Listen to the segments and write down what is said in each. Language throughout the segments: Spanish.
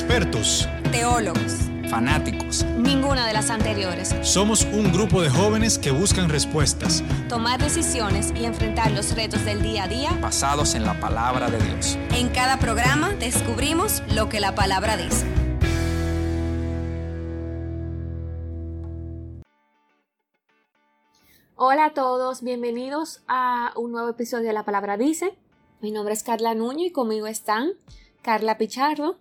expertos, teólogos, fanáticos. Ninguna de las anteriores. Somos un grupo de jóvenes que buscan respuestas, tomar decisiones y enfrentar los retos del día a día basados en la palabra de Dios. En cada programa descubrimos lo que la palabra dice. Hola a todos, bienvenidos a un nuevo episodio de La Palabra Dice. Mi nombre es Carla Nuño y conmigo están Carla Pichardo.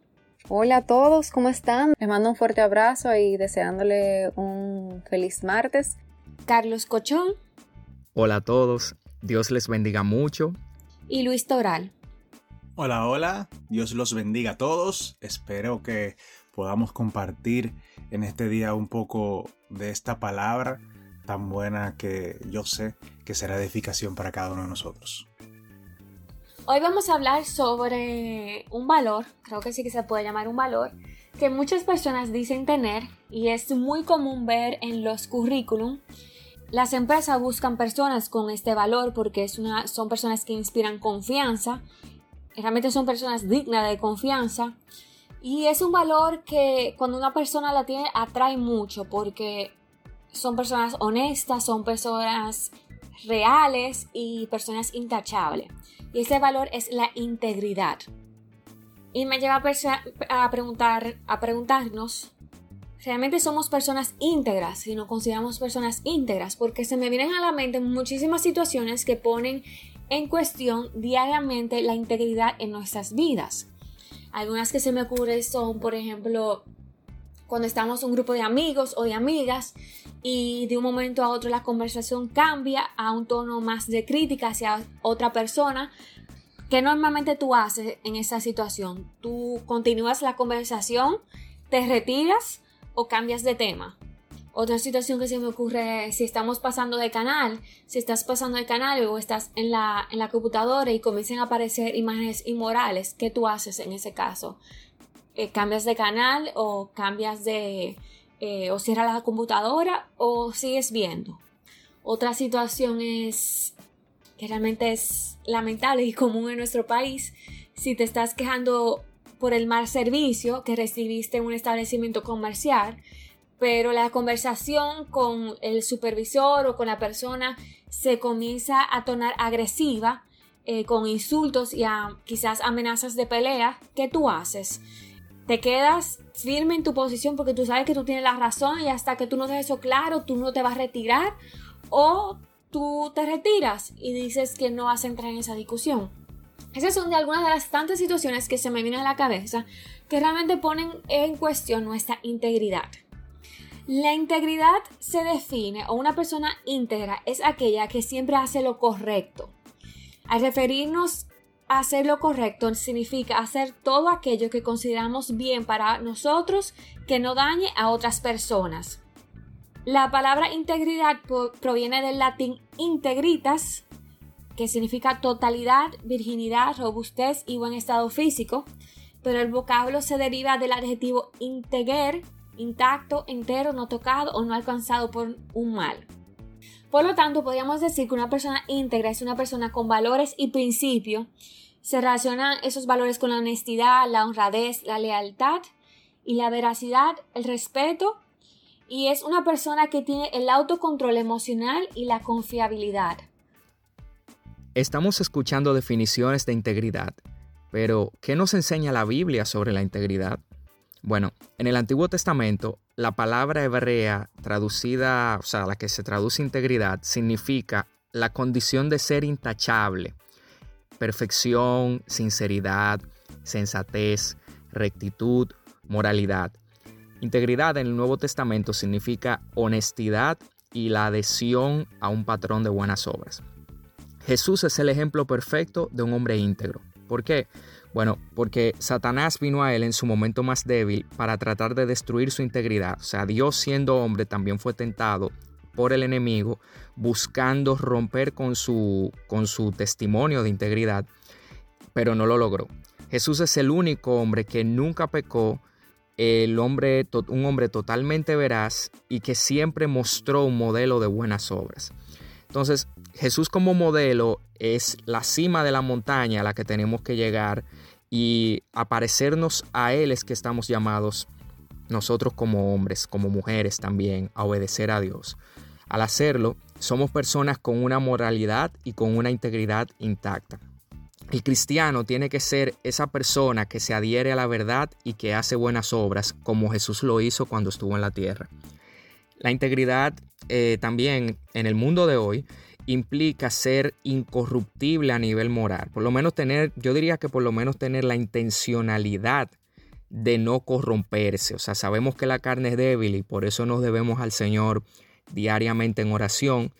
Hola a todos, ¿cómo están? Les mando un fuerte abrazo y deseándole un feliz martes. Carlos Cochón. Hola a todos, Dios les bendiga mucho. Y Luis Toral. Hola, hola, Dios los bendiga a todos. Espero que podamos compartir en este día un poco de esta palabra tan buena que yo sé que será edificación para cada uno de nosotros. Hoy vamos a hablar sobre un valor, creo que sí que se puede llamar un valor, que muchas personas dicen tener y es muy común ver en los currículum. Las empresas buscan personas con este valor porque es una, son personas que inspiran confianza, realmente son personas dignas de confianza y es un valor que cuando una persona la tiene atrae mucho porque son personas honestas, son personas reales y personas intachables. Y ese valor es la integridad. Y me lleva a, preguntar, a preguntarnos, ¿realmente somos personas íntegras si no consideramos personas íntegras? Porque se me vienen a la mente muchísimas situaciones que ponen en cuestión diariamente la integridad en nuestras vidas. Algunas que se me ocurren son, por ejemplo, cuando estamos un grupo de amigos o de amigas y de un momento a otro la conversación cambia a un tono más de crítica hacia otra persona, ¿qué normalmente tú haces en esa situación? ¿Tú continúas la conversación, te retiras o cambias de tema? Otra situación que se me ocurre si estamos pasando de canal, si estás pasando de canal o estás en la, en la computadora y comienzan a aparecer imágenes inmorales, ¿qué tú haces en ese caso? Eh, cambias de canal o cambias de... Eh, o cierras la computadora o sigues viendo. Otra situación es que realmente es lamentable y común en nuestro país. Si te estás quejando por el mal servicio que recibiste en un establecimiento comercial, pero la conversación con el supervisor o con la persona se comienza a tornar agresiva, eh, con insultos y quizás amenazas de pelea, ¿qué tú haces? Te quedas firme en tu posición porque tú sabes que tú tienes la razón y hasta que tú no dejes eso claro, tú no te vas a retirar o tú te retiras y dices que no vas a entrar en esa discusión. Esas son algunas de las tantas situaciones que se me vienen a la cabeza que realmente ponen en cuestión nuestra integridad. La integridad se define o una persona íntegra es aquella que siempre hace lo correcto. Al referirnos hacer lo correcto significa hacer todo aquello que consideramos bien para nosotros que no dañe a otras personas. La palabra integridad proviene del latín integritas, que significa totalidad, virginidad, robustez y buen estado físico, pero el vocablo se deriva del adjetivo integer, intacto, entero, no tocado o no alcanzado por un mal. Por lo tanto, podríamos decir que una persona íntegra es una persona con valores y principios. Se relacionan esos valores con la honestidad, la honradez, la lealtad y la veracidad, el respeto. Y es una persona que tiene el autocontrol emocional y la confiabilidad. Estamos escuchando definiciones de integridad, pero ¿qué nos enseña la Biblia sobre la integridad? Bueno, en el Antiguo Testamento, la palabra hebrea traducida, o sea, la que se traduce integridad, significa la condición de ser intachable, perfección, sinceridad, sensatez, rectitud, moralidad. Integridad en el Nuevo Testamento significa honestidad y la adhesión a un patrón de buenas obras. Jesús es el ejemplo perfecto de un hombre íntegro. ¿Por qué? Bueno, porque Satanás vino a él en su momento más débil para tratar de destruir su integridad. O sea, Dios siendo hombre también fue tentado por el enemigo buscando romper con su, con su testimonio de integridad, pero no lo logró. Jesús es el único hombre que nunca pecó, el hombre, un hombre totalmente veraz y que siempre mostró un modelo de buenas obras. Entonces, Jesús como modelo es la cima de la montaña a la que tenemos que llegar y a parecernos a Él es que estamos llamados nosotros como hombres, como mujeres también, a obedecer a Dios. Al hacerlo, somos personas con una moralidad y con una integridad intacta. El cristiano tiene que ser esa persona que se adhiere a la verdad y que hace buenas obras, como Jesús lo hizo cuando estuvo en la tierra. La integridad eh, también en el mundo de hoy implica ser incorruptible a nivel moral. Por lo menos tener, yo diría que por lo menos tener la intencionalidad de no corromperse. O sea, sabemos que la carne es débil y por eso nos debemos al Señor diariamente en oración.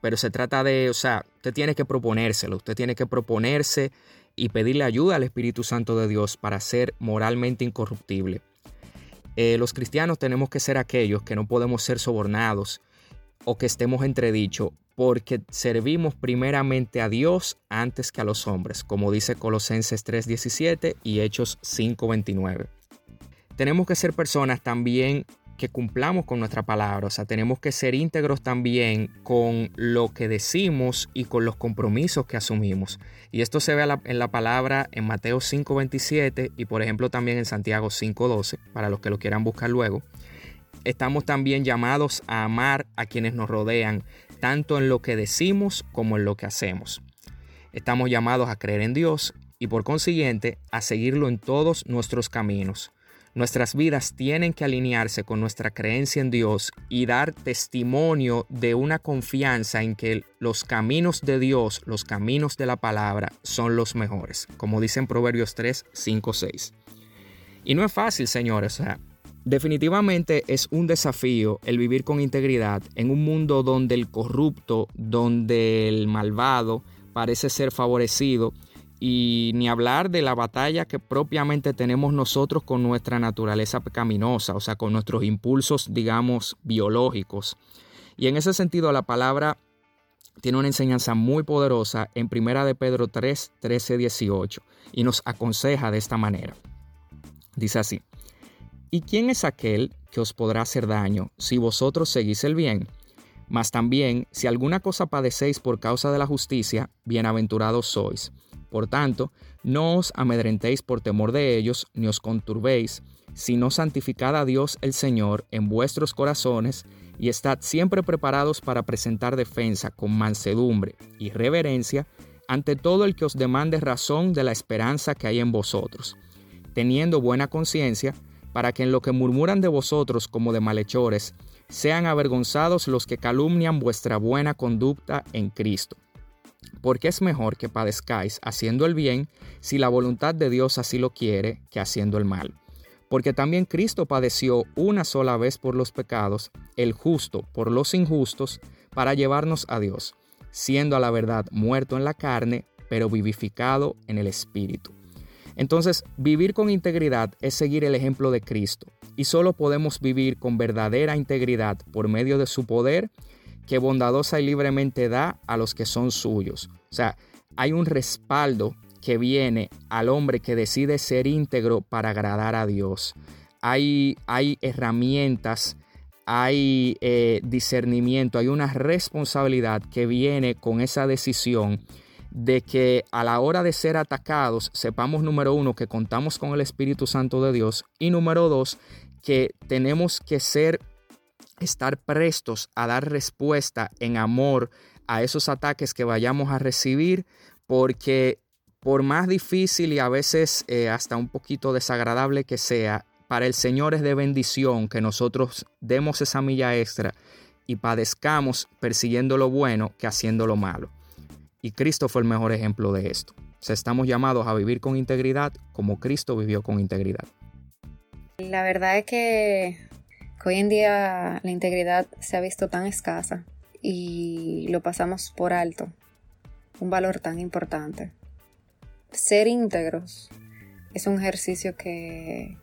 Pero se trata de, o sea, usted tiene que proponérselo, usted tiene que proponerse y pedirle ayuda al Espíritu Santo de Dios para ser moralmente incorruptible. Eh, los cristianos tenemos que ser aquellos que no podemos ser sobornados o que estemos entredicho porque servimos primeramente a Dios antes que a los hombres, como dice Colosenses 3:17 y Hechos 5:29. Tenemos que ser personas también que cumplamos con nuestra palabra, o sea, tenemos que ser íntegros también con lo que decimos y con los compromisos que asumimos. Y esto se ve en la palabra en Mateo 5:27 y por ejemplo también en Santiago 5:12, para los que lo quieran buscar luego. Estamos también llamados a amar a quienes nos rodean, tanto en lo que decimos como en lo que hacemos. Estamos llamados a creer en Dios y por consiguiente a seguirlo en todos nuestros caminos. Nuestras vidas tienen que alinearse con nuestra creencia en Dios y dar testimonio de una confianza en que los caminos de Dios, los caminos de la palabra, son los mejores, como dicen Proverbios 3, 5, 6. Y no es fácil, señores. Definitivamente es un desafío el vivir con integridad en un mundo donde el corrupto, donde el malvado parece ser favorecido y ni hablar de la batalla que propiamente tenemos nosotros con nuestra naturaleza pecaminosa, o sea, con nuestros impulsos, digamos, biológicos. Y en ese sentido la palabra tiene una enseñanza muy poderosa en Primera de Pedro 3, 13, 18 y nos aconseja de esta manera. Dice así: ¿Y quién es aquel que os podrá hacer daño si vosotros seguís el bien? Mas también, si alguna cosa padecéis por causa de la justicia, bienaventurados sois. Por tanto, no os amedrentéis por temor de ellos, ni os conturbéis, sino santificad a Dios el Señor en vuestros corazones, y estad siempre preparados para presentar defensa con mansedumbre y reverencia ante todo el que os demande razón de la esperanza que hay en vosotros, teniendo buena conciencia, para que en lo que murmuran de vosotros como de malhechores, sean avergonzados los que calumnian vuestra buena conducta en Cristo. Porque es mejor que padezcáis haciendo el bien, si la voluntad de Dios así lo quiere, que haciendo el mal. Porque también Cristo padeció una sola vez por los pecados, el justo por los injustos, para llevarnos a Dios, siendo a la verdad muerto en la carne, pero vivificado en el Espíritu. Entonces, vivir con integridad es seguir el ejemplo de Cristo y solo podemos vivir con verdadera integridad por medio de su poder que bondadosa y libremente da a los que son suyos. O sea, hay un respaldo que viene al hombre que decide ser íntegro para agradar a Dios. Hay, hay herramientas, hay eh, discernimiento, hay una responsabilidad que viene con esa decisión de que a la hora de ser atacados sepamos, número uno, que contamos con el Espíritu Santo de Dios y número dos, que tenemos que ser, estar prestos a dar respuesta en amor a esos ataques que vayamos a recibir, porque por más difícil y a veces eh, hasta un poquito desagradable que sea, para el Señor es de bendición que nosotros demos esa milla extra y padezcamos persiguiendo lo bueno que haciendo lo malo. Y Cristo fue el mejor ejemplo de esto. O estamos llamados a vivir con integridad como Cristo vivió con integridad. La verdad es que, hoy en día la integridad se ha visto tan escasa y lo pasamos por alto. Un valor tan importante. Ser íntegros es un ejercicio que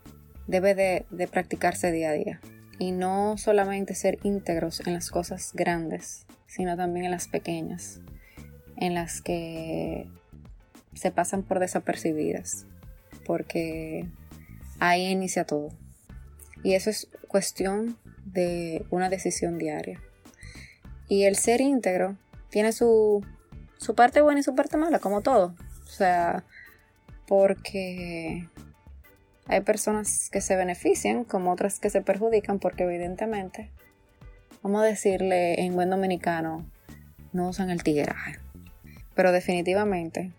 debe de, de practicarse día a día. Y no solamente ser íntegros en las cosas grandes, sino también en las pequeñas en las que se pasan por desapercibidas, porque ahí inicia todo. Y eso es cuestión de una decisión diaria. Y el ser íntegro tiene su, su parte buena y su parte mala, como todo. O sea, porque hay personas que se benefician como otras que se perjudican porque evidentemente, vamos a decirle en buen dominicano, no usan el tigueraje. Pero definitivamente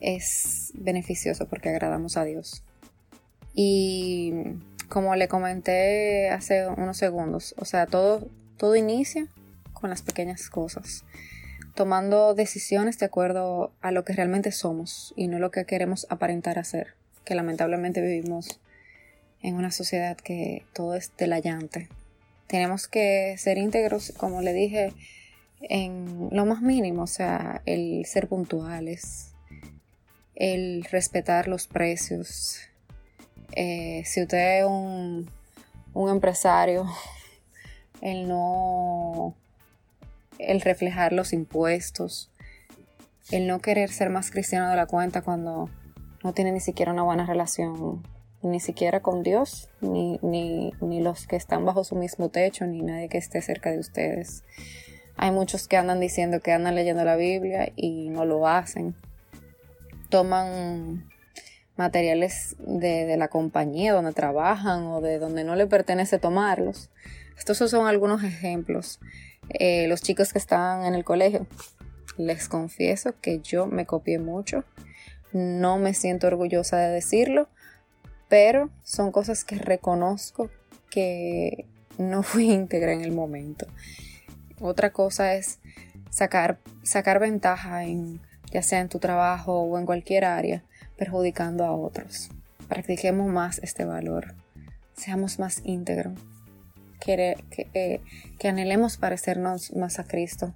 es beneficioso porque agradamos a Dios. Y como le comenté hace unos segundos, o sea, todo, todo inicia con las pequeñas cosas, tomando decisiones de acuerdo a lo que realmente somos y no lo que queremos aparentar hacer que lamentablemente vivimos en una sociedad que todo es delayante. Tenemos que ser íntegros, como le dije, en lo más mínimo, o sea, el ser puntuales, el respetar los precios. Eh, si usted es un, un empresario, el no, el reflejar los impuestos, el no querer ser más cristiano de la cuenta cuando no tiene ni siquiera una buena relación, ni siquiera con Dios, ni, ni, ni los que están bajo su mismo techo, ni nadie que esté cerca de ustedes. Hay muchos que andan diciendo que andan leyendo la Biblia y no lo hacen. Toman materiales de, la compañía donde trabajan o de donde no le pertenece tomarlos. Estos son algunos ejemplos. Eh, los chicos que están en el colegio, les confieso que yo me copié mucho no me siento orgullosa de decirlo, pero son cosas que reconozco que no fui íntegra en el momento. Otra cosa es sacar, sacar ventaja en ya sea en tu trabajo o en cualquier área, perjudicando a otros. Practiquemos más este valor. Seamos más íntegros. Que, que, eh, que anhelemos parecernos más a Cristo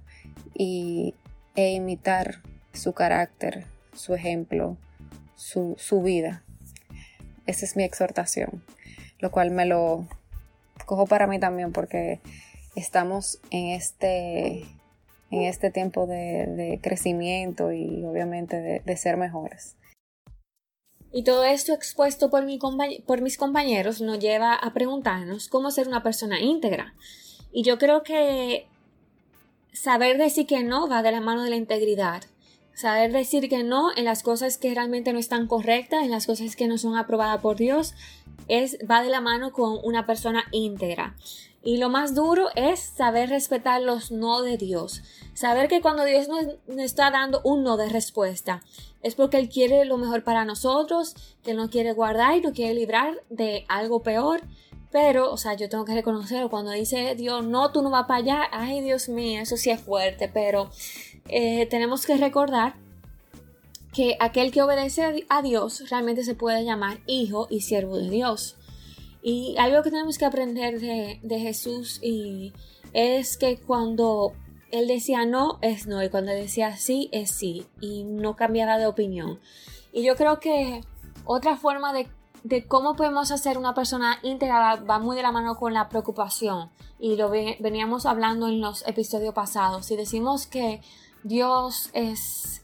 y, e imitar su carácter, su ejemplo, su, vida. Esa es mi exhortación, lo cual me lo cojo para mí también porque estamos en este, en este tiempo de, crecimiento y obviamente de, ser mejores. Y todo esto expuesto por, mi por mis compañeros nos lleva a preguntarnos cómo ser una persona íntegra. Y yo creo que saber decir que no va de la mano de la integridad. Saber decir que no en las cosas que realmente no están correctas, en las cosas que no son aprobadas por Dios, es, va de la mano con una persona íntegra. Y lo más duro es saber respetar los no de Dios. Saber que cuando Dios nos, nos, está dando un no de respuesta, es porque Él quiere lo mejor para nosotros, que Él nos quiere guardar y nos quiere librar de algo peor. Pero, o sea, yo tengo que reconocerlo. Cuando dice Dios, no, tú no vas para allá, ay Dios mío, eso sí es fuerte, pero eh, tenemos que recordar que aquel que obedece a Dios realmente se puede llamar hijo y siervo de Dios. Y algo que tenemos que aprender de, de Jesús y es que cuando él decía no, es no, y cuando decía sí, es sí, y no cambiaba de opinión. Y yo creo que otra forma de, de cómo podemos hacer una persona íntegra va muy de la mano con la preocupación, y lo veníamos hablando en los episodios pasados. Si decimos que Dios es,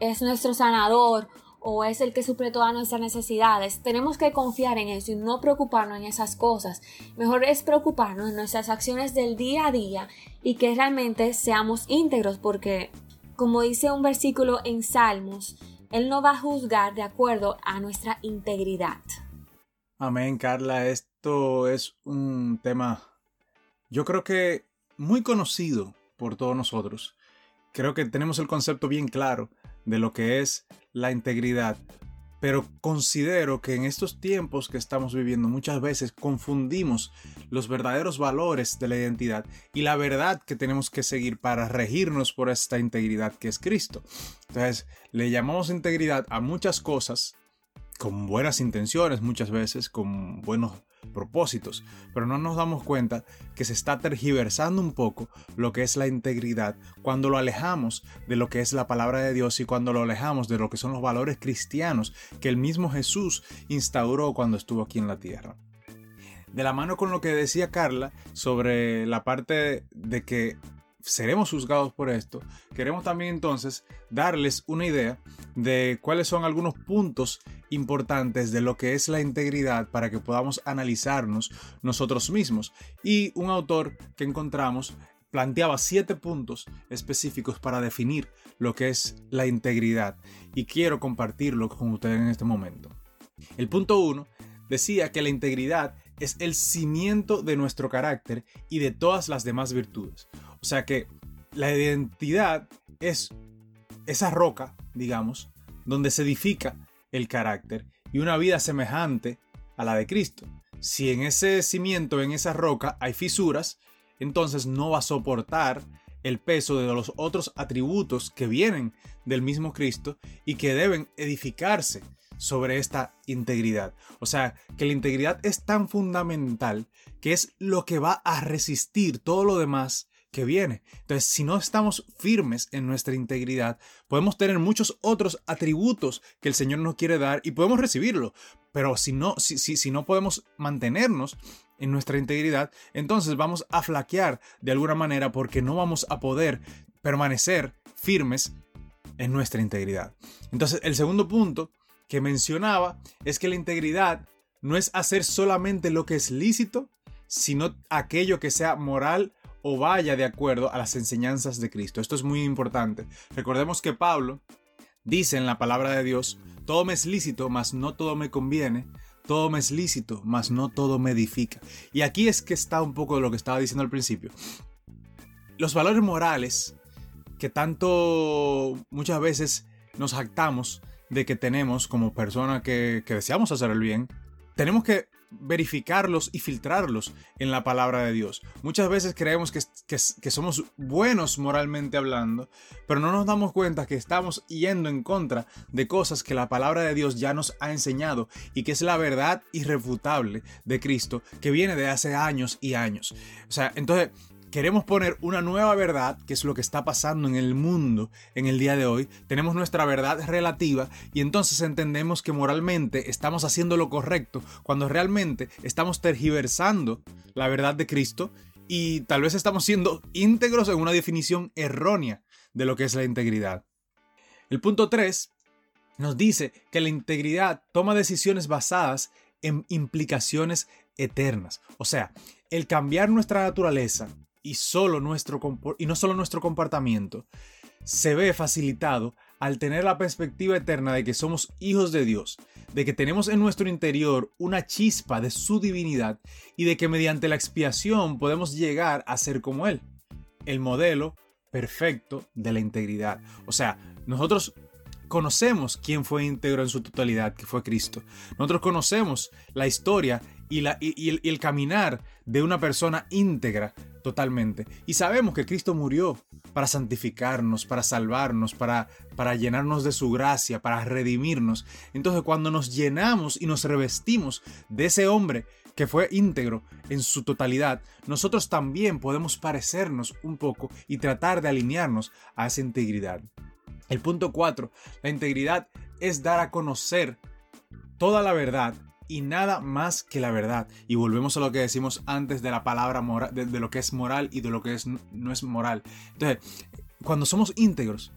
es nuestro sanador o es el que suple todas nuestras necesidades. Tenemos que confiar en eso y no preocuparnos en esas cosas. Mejor es preocuparnos en nuestras acciones del día a día y que realmente seamos íntegros porque, como dice un versículo en Salmos, Él no va a juzgar de acuerdo a nuestra integridad. Amén, Carla. Esto es un tema, yo creo que muy conocido por todos nosotros creo que tenemos el concepto bien claro de lo que es la integridad. Pero considero que en estos tiempos que estamos viviendo muchas veces confundimos los verdaderos valores de la identidad y la verdad que tenemos que seguir para regirnos por esta integridad que es Cristo. Entonces, le llamamos integridad a muchas cosas con buenas intenciones muchas veces, con buenos propósitos, pero no nos damos cuenta que se está tergiversando un poco lo que es la integridad cuando lo alejamos de lo que es la palabra de Dios y cuando lo alejamos de lo que son los valores cristianos que el mismo Jesús instauró cuando estuvo aquí en la tierra. De la mano con lo que decía Carla sobre la parte de que seremos juzgados por esto, queremos también entonces darles una idea de cuáles son algunos puntos importantes de lo que es la integridad para que podamos analizarnos nosotros mismos. Y un autor que encontramos planteaba siete puntos específicos para definir lo que es la integridad y quiero compartirlo con ustedes en este momento. El punto uno decía que la integridad es el cimiento de nuestro carácter y de todas las demás virtudes. O sea que la identidad es esa roca, digamos, donde se edifica el carácter y una vida semejante a la de Cristo. Si en ese cimiento, en esa roca, hay fisuras, entonces no va a soportar el peso de los otros atributos que vienen del mismo Cristo y que deben edificarse sobre esta integridad. O sea, que la integridad es tan fundamental que es lo que va a resistir todo lo demás que viene. Entonces, si no estamos firmes en nuestra integridad, podemos tener muchos otros atributos que el Señor nos quiere dar y podemos recibirlo. Pero si no, si, si, si no podemos mantenernos en nuestra integridad, entonces vamos a flaquear de alguna manera porque no vamos a poder permanecer firmes en nuestra integridad. Entonces, el segundo punto que mencionaba es que la integridad no es hacer solamente lo que es lícito, sino aquello que sea moral o vaya de acuerdo a las enseñanzas de Cristo. Esto es muy importante. Recordemos que Pablo dice en la palabra de Dios, todo me es lícito, mas no todo me conviene, todo me es lícito, mas no todo me edifica. Y aquí es que está un poco de lo que estaba diciendo al principio. Los valores morales que tanto muchas veces nos jactamos de que tenemos como persona que, que deseamos hacer el bien, tenemos que verificarlos y filtrarlos en la palabra de Dios. Muchas veces creemos que, que, somos buenos moralmente hablando, pero no nos damos cuenta que estamos yendo en contra de cosas que la palabra de Dios ya nos ha enseñado y que es la verdad irrefutable de Cristo que viene de hace años y años. O sea, entonces queremos poner una nueva verdad, que es lo que está pasando en el mundo en el día de hoy, tenemos nuestra verdad relativa y entonces entendemos que moralmente estamos haciendo lo correcto cuando realmente estamos tergiversando la verdad de Cristo y tal vez estamos siendo íntegros en una definición errónea de lo que es la integridad. El punto 3 nos dice que la integridad toma decisiones basadas en implicaciones eternas. O sea, el cambiar nuestra naturaleza y, solo nuestro, y no solo nuestro comportamiento se ve facilitado al tener la perspectiva eterna de que somos hijos de Dios, de que tenemos en nuestro interior una chispa de su divinidad y de que mediante la expiación podemos llegar a ser como Él, el modelo perfecto de la integridad. O sea, nosotros conocemos quién fue íntegro en su totalidad, que fue Cristo. Nosotros conocemos la historia y, el caminar de una persona íntegra totalmente. Y sabemos que Cristo murió para santificarnos, para salvarnos, para, para llenarnos de su gracia, para redimirnos. Entonces cuando nos llenamos y nos revestimos de ese hombre que fue íntegro en su totalidad, nosotros también podemos parecernos un poco y tratar de alinearnos a esa integridad. El punto 4, la integridad es dar a conocer toda la verdad y nada más que la verdad. Y volvemos a lo que decimos antes de la palabra moral, de, lo que es moral y de lo que es, no es moral. Entonces, cuando somos íntegros,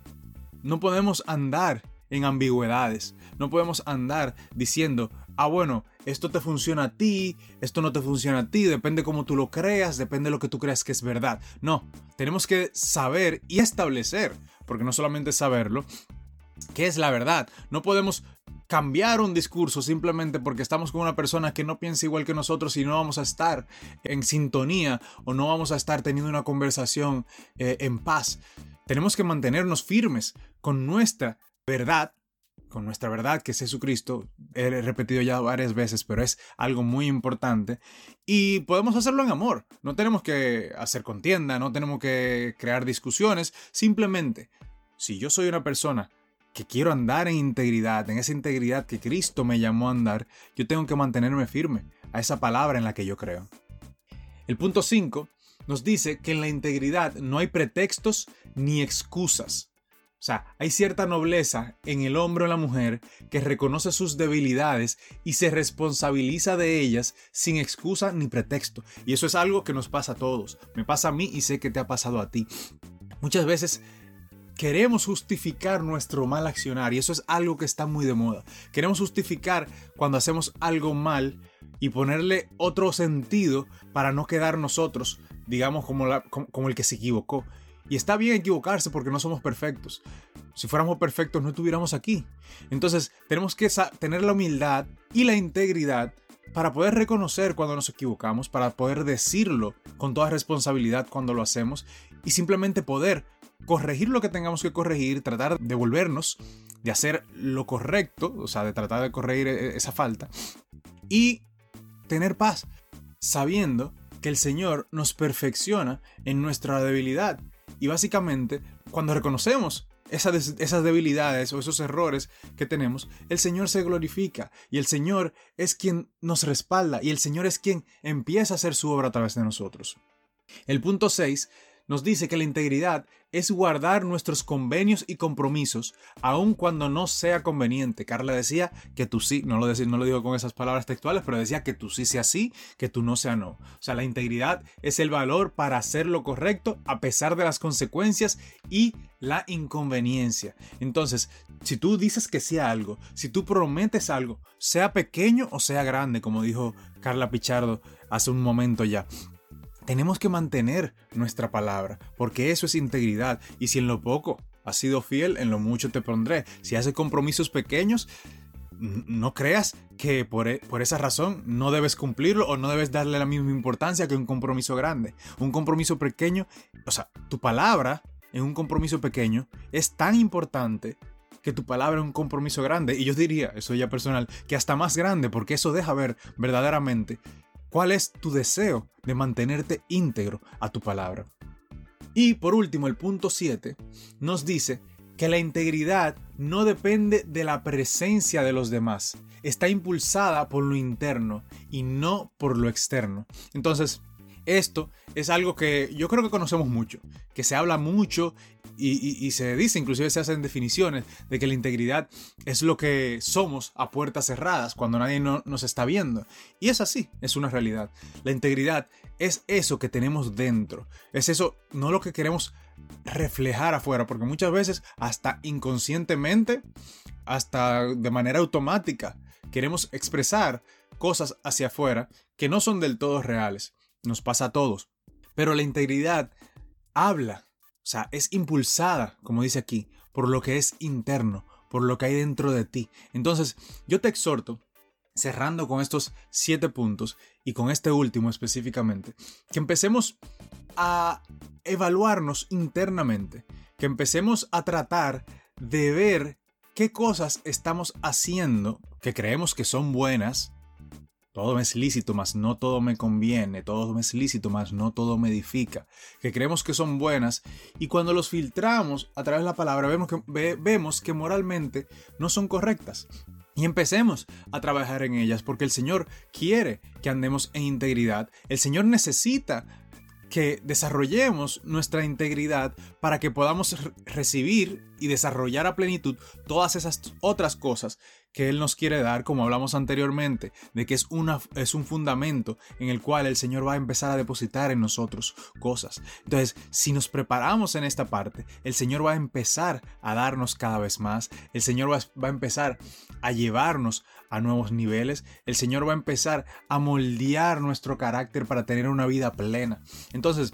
no podemos andar en ambigüedades. No podemos andar diciendo, ah, bueno, esto te funciona a ti, esto no te funciona a ti, depende cómo tú lo creas, depende de lo que tú creas que es verdad. No, tenemos que saber y establecer, porque no solamente saberlo, qué es la verdad. No podemos cambiar un discurso simplemente porque estamos con una persona que no piensa igual que nosotros y no vamos a estar en sintonía o no vamos a estar teniendo una conversación eh, en paz. Tenemos que mantenernos firmes con nuestra verdad, con nuestra verdad que es Jesucristo. He repetido ya varias veces, pero es algo muy importante. Y podemos hacerlo en amor. No tenemos que hacer contienda, no tenemos que crear discusiones. Simplemente, si yo soy una persona que quiero andar en integridad, en esa integridad que Cristo me llamó a andar, yo tengo que mantenerme firme a esa palabra en la que yo creo. El punto 5 nos dice que en la integridad no hay pretextos ni excusas. O sea, hay cierta nobleza en el hombre o la mujer que reconoce sus debilidades y se responsabiliza de ellas sin excusa ni pretexto. Y eso es algo que nos pasa a todos. Me pasa a mí y sé que te ha pasado a ti. Muchas veces queremos justificar nuestro mal accionar y eso es algo que está muy de moda. Queremos justificar cuando hacemos algo mal y ponerle otro sentido para no quedar nosotros digamos, como, la, como, el que se equivocó. Y está bien equivocarse porque no somos perfectos. Si fuéramos perfectos no estuviéramos aquí. Entonces tenemos que tener la humildad y la integridad para poder reconocer cuando nos equivocamos, para poder decirlo con toda responsabilidad cuando lo hacemos y simplemente poder corregir lo que tengamos que corregir, tratar de volvernos, de hacer lo correcto, o sea, de tratar de corregir e-, esa falta y tener paz, sabiendo que el Señor nos perfecciona en nuestra debilidad. Y básicamente, cuando reconocemos esas, debilidades o esos errores que tenemos, el Señor se glorifica y el Señor es quien nos respalda y el Señor es quien empieza a hacer su obra a través de nosotros. El punto 6 nos dice que la integridad es guardar nuestros convenios y compromisos, aun cuando no sea conveniente. Carla decía que tú sí, no lo, no lo digo con esas palabras textuales, pero decía que tú sí sea sí, que tú no sea no. O sea, la integridad es el valor para hacer lo correcto a pesar de las consecuencias y la inconveniencia. Entonces, si tú dices que sea algo, si tú prometes algo, sea pequeño o sea grande, como dijo Carla Pichardo hace un momento ya, tenemos que mantener nuestra palabra, porque eso es integridad. Y si en lo poco has sido fiel, en lo mucho te pondré. Si haces compromisos pequeños, no creas que por, e, por, esa razón no debes cumplirlo o no debes darle la misma importancia que un compromiso grande. Un compromiso pequeño, o sea, tu palabra en un compromiso pequeño es tan importante que tu palabra en un compromiso grande. Y yo diría, eso ya personal, que hasta más grande, porque eso deja ver verdaderamente ¿Cuál es tu deseo de mantenerte íntegro a tu palabra? Y por último, el punto 7 nos dice que la integridad no depende de la presencia de los demás, está impulsada por lo interno y no por lo externo. Entonces, esto es algo que yo creo que conocemos mucho, que se habla mucho y, se dice, inclusive se hacen definiciones de que la integridad es lo que somos a puertas cerradas cuando nadie nos está viendo. Y es así, es una realidad. La integridad es eso que tenemos dentro, es eso, no lo que queremos reflejar afuera, porque muchas veces hasta inconscientemente, hasta de manera automática, queremos expresar cosas hacia afuera que no son del todo reales. Nos pasa a todos. Pero la integridad habla o sea, es impulsada, como dice aquí, por lo que es interno, por lo que hay dentro de ti. Entonces, yo te exhorto, cerrando con estos siete puntos y con este último específicamente, que empecemos a evaluarnos internamente, que empecemos a tratar de ver qué cosas estamos haciendo que creemos que son buenas todo me es lícito, mas no todo me conviene. Todo me es lícito, mas no todo me edifica. Que creemos que son buenas y cuando los filtramos a través de la palabra vemos que, vemos que moralmente no son correctas. Y empecemos a trabajar en ellas porque el Señor quiere que andemos en integridad. El Señor necesita que desarrollemos nuestra integridad para que podamos recibir y desarrollar a plenitud todas esas otras cosas que Él nos quiere dar, como hablamos anteriormente, de que es, una, es un fundamento en el cual el Señor va a empezar a depositar en nosotros cosas. Entonces, si nos preparamos en esta parte, el Señor va a empezar a darnos cada vez más, el Señor va, va a empezar a llevarnos a nuevos niveles, el Señor va a empezar a moldear nuestro carácter para tener una vida plena. Entonces,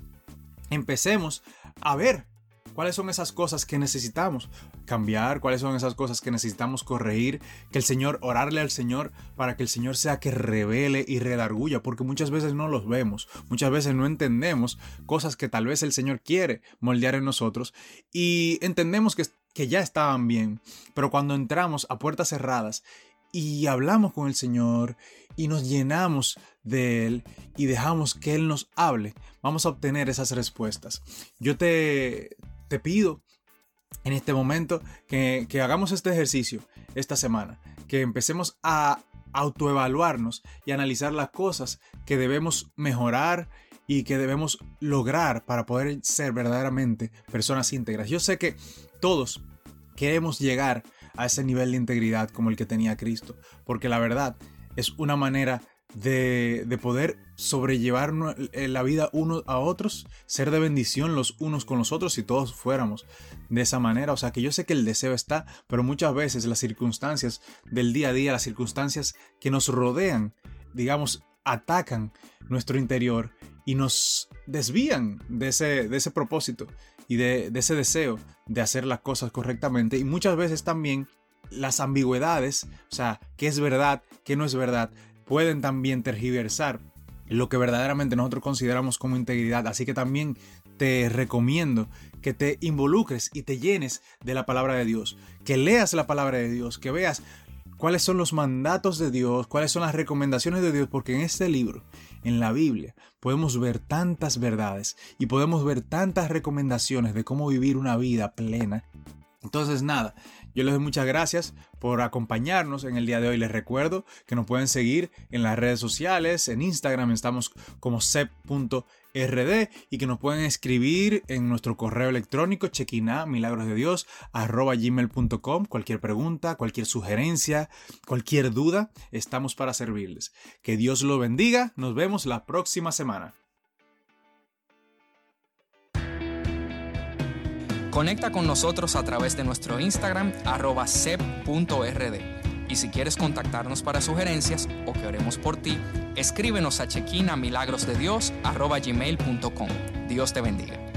empecemos a ver cuáles son esas cosas que necesitamos cambiar, cuáles son esas cosas que necesitamos corregir, que el Señor, orarle al Señor para que el Señor sea que revele y redarguya, porque muchas veces no los vemos, muchas veces no entendemos cosas que tal vez el Señor quiere moldear en nosotros y entendemos que, que ya estaban bien, pero cuando entramos a puertas cerradas y hablamos con el Señor y nos llenamos de Él y dejamos que Él nos hable, vamos a obtener esas respuestas. Yo te, te pido en este momento que, hagamos este ejercicio esta semana, que empecemos a autoevaluarnos y analizar las cosas que debemos mejorar y que debemos lograr para poder ser verdaderamente personas íntegras. Yo sé que todos queremos llegar a ese nivel de integridad como el que tenía Cristo, porque la verdad es una manera de, de, poder sobrellevar eh, la vida unos a otros, ser de bendición los unos con los otros si todos fuéramos de esa manera. O sea que yo sé que el deseo está, pero muchas veces las circunstancias del día a día, las circunstancias que nos rodean, digamos, atacan nuestro interior y nos desvían de ese, de ese propósito y de, de ese deseo de hacer las cosas correctamente. Y muchas veces también las ambigüedades, o sea, qué es verdad, qué no es verdad, pueden también tergiversar lo que verdaderamente nosotros consideramos como integridad. Así que también te recomiendo que te involucres y te llenes de la palabra de Dios, que leas la palabra de Dios, que veas cuáles son los mandatos de Dios, cuáles son las recomendaciones de Dios, porque en este libro, en la Biblia, podemos ver tantas verdades y podemos ver tantas recomendaciones de cómo vivir una vida plena. Entonces nada, yo les doy muchas gracias por acompañarnos en el día de hoy. Les recuerdo que nos pueden seguir en las redes sociales, en Instagram estamos como sep.rd y que nos pueden escribir en nuestro correo electrónico chequina milagros de Dios gmail.com. Cualquier pregunta, cualquier sugerencia, cualquier duda, estamos para servirles. Que Dios lo bendiga. Nos vemos la próxima semana. Conecta con nosotros a través de nuestro Instagram arroba sep.rd. Y si quieres contactarnos para sugerencias o que oremos por ti, escríbenos a chequina milagrosdedios arroba gmail.com. Dios te bendiga.